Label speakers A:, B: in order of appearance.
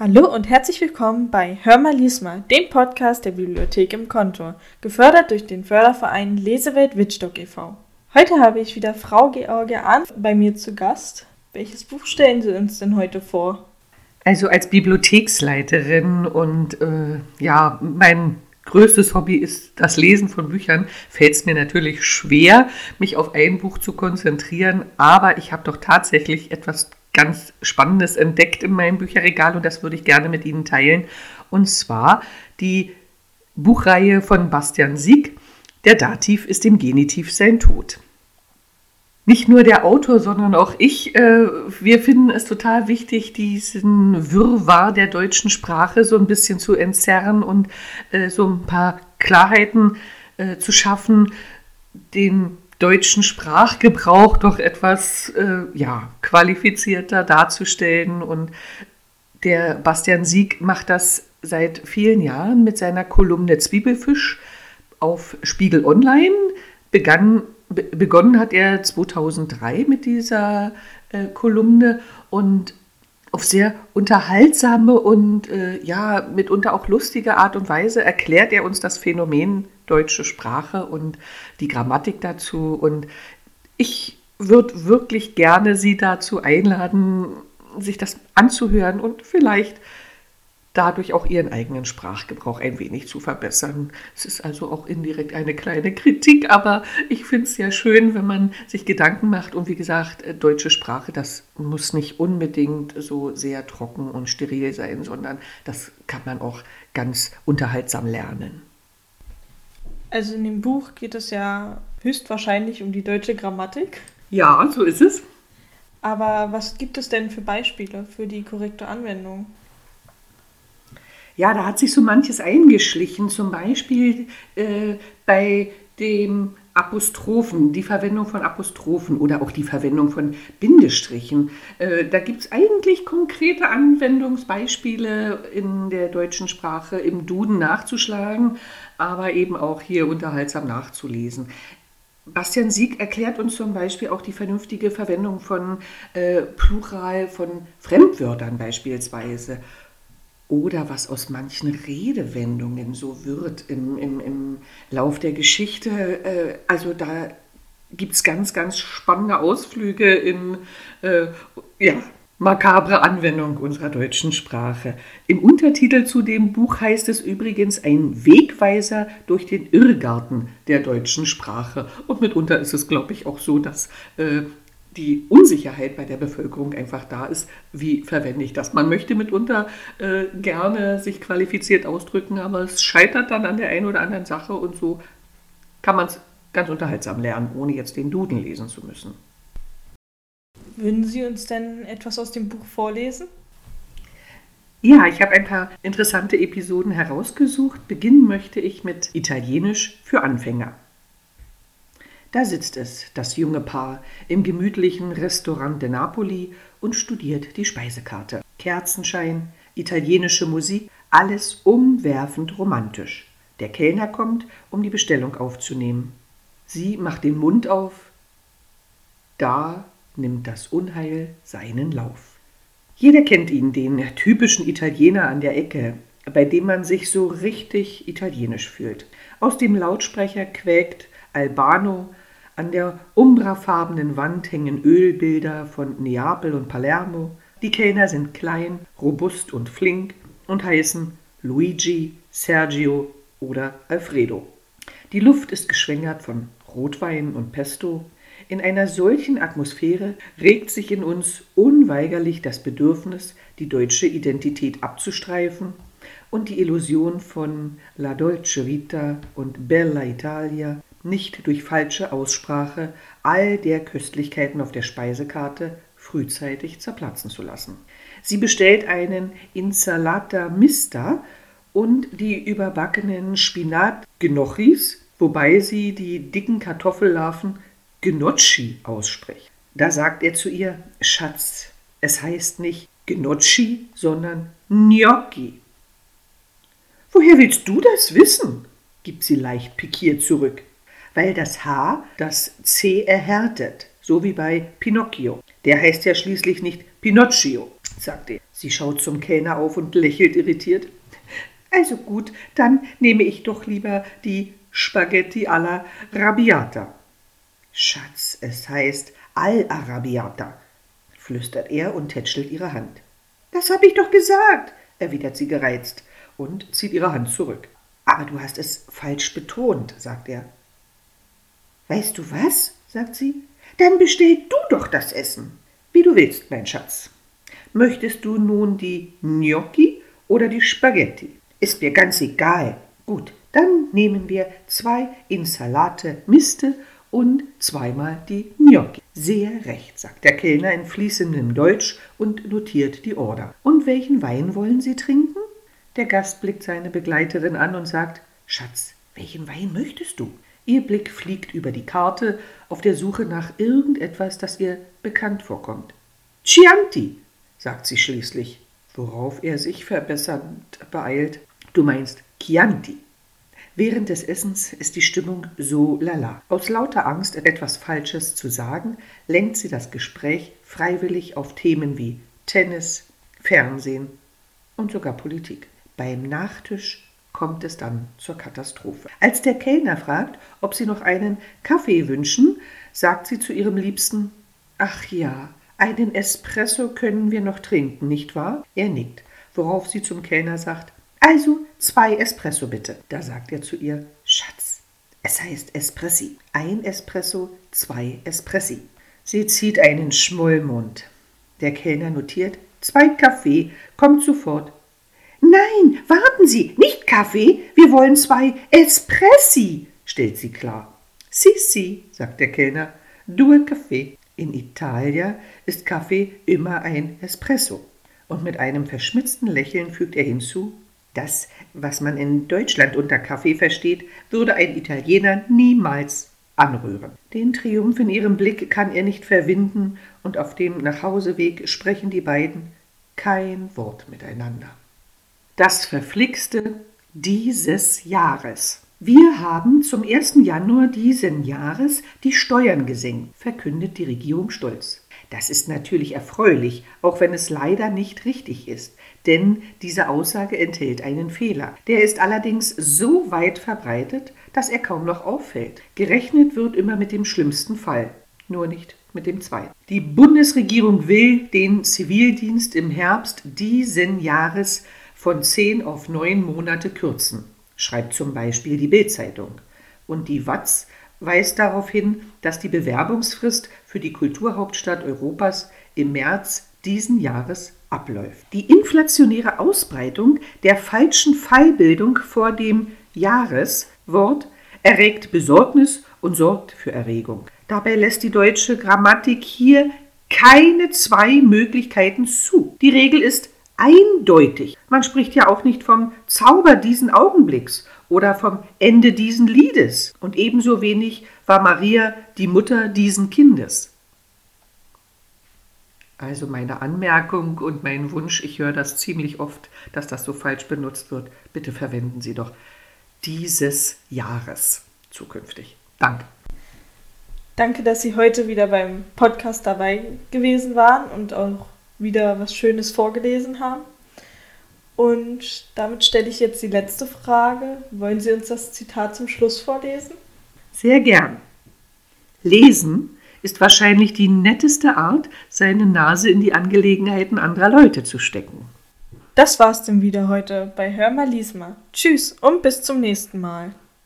A: Hallo und herzlich willkommen bei Hör mal lies mal, dem Podcast der Bibliothek im Kontor, gefördert durch den Förderverein Lesewelt Wittstock e.V. Heute habe ich wieder Frau George Ahn bei mir zu Gast. Welches Buch stellen Sie uns denn heute vor?
B: Also als Bibliotheksleiterin und äh, ja, mein größtes Hobby ist das Lesen von Büchern, fällt es mir natürlich schwer, mich auf ein Buch zu konzentrieren, aber ich habe doch tatsächlich etwas ganz Spannendes entdeckt in meinem Bücherregal und das würde ich gerne mit Ihnen teilen. Und zwar die Buchreihe von Bastian Sieg, Der Dativ ist im Genitiv sein Tod. Nicht nur der Autor, sondern auch ich, äh, wir finden es total wichtig, diesen Wirrwarr der deutschen Sprache so ein bisschen zu entzerren und äh, so ein paar Klarheiten äh, zu schaffen, den deutschen Sprachgebrauch doch etwas äh, ja, qualifizierter darzustellen. Und der Bastian Sieg macht das seit vielen Jahren mit seiner Kolumne Zwiebelfisch auf Spiegel Online. Begann, be begonnen hat er 2003 mit dieser äh, Kolumne und auf sehr unterhaltsame und äh, ja, mitunter auch lustige Art und Weise erklärt er uns das Phänomen deutsche Sprache und die Grammatik dazu. Und ich würde wirklich gerne Sie dazu einladen, sich das anzuhören und vielleicht dadurch auch ihren eigenen Sprachgebrauch ein wenig zu verbessern. Es ist also auch indirekt eine kleine Kritik, aber ich finde es ja schön, wenn man sich Gedanken macht. Und wie gesagt, äh, deutsche Sprache, das muss nicht unbedingt so sehr trocken und steril sein, sondern das kann man auch ganz unterhaltsam lernen.
A: Also in dem Buch geht es ja höchstwahrscheinlich um die deutsche Grammatik.
B: Ja, so ist es.
A: Aber was gibt es denn für Beispiele für die korrekte Anwendung?
B: Ja, da hat sich so manches eingeschlichen. Zum Beispiel äh, bei dem Apostrophen, die Verwendung von Apostrophen oder auch die Verwendung von Bindestrichen. Äh, da gibt es eigentlich konkrete Anwendungsbeispiele in der deutschen Sprache im Duden nachzuschlagen, aber eben auch hier unterhaltsam nachzulesen. Bastian Sieg erklärt uns zum Beispiel auch die vernünftige Verwendung von äh, Plural von Fremdwörtern beispielsweise oder was aus manchen Redewendungen so wird im, im, im Lauf der Geschichte. Äh, also da gibt es ganz, ganz spannende Ausflüge in äh, ja, makabre Anwendung unserer deutschen Sprache. Im Untertitel zu dem Buch heißt es übrigens ein Wegweiser durch den Irrgarten der deutschen Sprache. Und mitunter ist es, glaube ich, auch so, dass äh, die Unsicherheit bei der Bevölkerung einfach da ist, wie verwende ich das. Man möchte mitunter äh, gerne sich qualifiziert ausdrücken, aber es scheitert dann an der einen oder anderen Sache und so kann man es ganz unterhaltsam lernen, ohne jetzt den Duden lesen zu müssen.
A: Würden Sie uns denn etwas aus dem Buch vorlesen?
B: Ja, ich habe ein paar interessante Episoden herausgesucht. Beginnen möchte ich mit Italienisch für Anfänger. Da sitzt es, das junge Paar, im gemütlichen Restaurant de Napoli und studiert die Speisekarte. Kerzenschein, italienische Musik, alles umwerfend romantisch. Der Kellner kommt, um die Bestellung aufzunehmen. Sie macht den Mund auf. Da nimmt das Unheil seinen Lauf. Jeder kennt ihn, den typischen Italiener an der Ecke, bei dem man sich so richtig italienisch fühlt. Aus dem Lautsprecher quäkt Albano an der umbrafarbenen Wand hängen Ölbilder von Neapel und Palermo. Die Kellner sind klein, robust und flink und heißen Luigi, Sergio oder Alfredo. Die Luft ist geschwängert von Rotwein und Pesto. In einer solchen Atmosphäre regt sich in uns unweigerlich das Bedürfnis, die deutsche Identität abzustreifen und die Illusion von La Dolce Vita und Bella Italia nicht durch falsche Aussprache all der Köstlichkeiten auf der Speisekarte frühzeitig zerplatzen zu lassen. Sie bestellt einen Insalata Mista und die überbackenen Spinatgnochis, wobei sie die dicken Kartoffellarven Gnocchi ausspricht. Da sagt er zu ihr, Schatz, es heißt nicht Gnocchi, sondern Gnocchi. Woher willst du das wissen? gibt sie leicht pikiert zurück weil das H das C erhärtet, so wie bei Pinocchio. Der heißt ja schließlich nicht Pinocchio. sagt er. Sie schaut zum Kellner auf und lächelt irritiert. Also gut, dann nehme ich doch lieber die Spaghetti alla Rabiata. Schatz, es heißt Al Arabiata, flüstert er und tätschelt ihre Hand. Das hab ich doch gesagt, erwidert sie gereizt und zieht ihre Hand zurück. Aber du hast es falsch betont, sagt er. Weißt du was? sagt sie. Dann bestell du doch das Essen. Wie du willst, mein Schatz. Möchtest du nun die Gnocchi oder die Spaghetti? Ist mir ganz egal. Gut, dann nehmen wir zwei Insalate Miste und zweimal die Gnocchi. Sehr recht, sagt der Kellner in fließendem Deutsch und notiert die Order. Und welchen Wein wollen Sie trinken? Der Gast blickt seine Begleiterin an und sagt, Schatz, welchen Wein möchtest du? Ihr Blick fliegt über die Karte auf der Suche nach irgendetwas, das ihr bekannt vorkommt. Chianti, sagt sie schließlich, worauf er sich verbessernd beeilt. Du meinst Chianti. Während des Essens ist die Stimmung so lala. Aus lauter Angst, etwas Falsches zu sagen, lenkt sie das Gespräch freiwillig auf Themen wie Tennis, Fernsehen und sogar Politik. Beim Nachtisch kommt es dann zur Katastrophe. Als der Kellner fragt, ob sie noch einen Kaffee wünschen, sagt sie zu ihrem Liebsten Ach ja, einen Espresso können wir noch trinken, nicht wahr? Er nickt, worauf sie zum Kellner sagt Also zwei Espresso bitte. Da sagt er zu ihr Schatz, es heißt Espressi. Ein Espresso, zwei Espressi. Sie zieht einen Schmollmund. Der Kellner notiert Zwei Kaffee, kommt sofort. Nein, warten Sie, nicht Kaffee, wir wollen zwei Espressi, stellt sie klar. Si, si, sagt der Kellner, due Kaffee. In Italia ist Kaffee immer ein Espresso. Und mit einem verschmitzten Lächeln fügt er hinzu, das, was man in Deutschland unter Kaffee versteht, würde ein Italiener niemals anrühren. Den Triumph in ihrem Blick kann er nicht verwinden, und auf dem Nachhauseweg sprechen die beiden kein Wort miteinander das Verflixte dieses Jahres. Wir haben zum 1. Januar diesen Jahres die Steuern gesenkt, verkündet die Regierung stolz. Das ist natürlich erfreulich, auch wenn es leider nicht richtig ist, denn diese Aussage enthält einen Fehler. Der ist allerdings so weit verbreitet, dass er kaum noch auffällt. Gerechnet wird immer mit dem schlimmsten Fall, nur nicht mit dem zweiten. Die Bundesregierung will den Zivildienst im Herbst diesen Jahres von zehn auf neun Monate kürzen, schreibt zum Beispiel die Bildzeitung. Und die Watz weist darauf hin, dass die Bewerbungsfrist für die Kulturhauptstadt Europas im März diesen Jahres abläuft. Die inflationäre Ausbreitung der falschen Fallbildung vor dem Jahreswort erregt Besorgnis und sorgt für Erregung. Dabei lässt die deutsche Grammatik hier keine zwei Möglichkeiten zu. Die Regel ist eindeutig. Man spricht ja auch nicht vom Zauber diesen Augenblicks oder vom Ende diesen Liedes. Und ebenso wenig war Maria die Mutter diesen Kindes. Also meine Anmerkung und mein Wunsch, ich höre das ziemlich oft, dass das so falsch benutzt wird. Bitte verwenden Sie doch dieses Jahres zukünftig. Danke.
A: Danke, dass Sie heute wieder beim Podcast dabei gewesen waren und auch wieder was Schönes vorgelesen haben. Und damit stelle ich jetzt die letzte Frage. Wollen Sie uns das Zitat zum Schluss vorlesen?
B: Sehr gern. Lesen ist wahrscheinlich die netteste Art, seine Nase in die Angelegenheiten anderer Leute zu stecken.
A: Das war's denn wieder heute bei Hör mal, lies mal. Tschüss und bis zum nächsten Mal.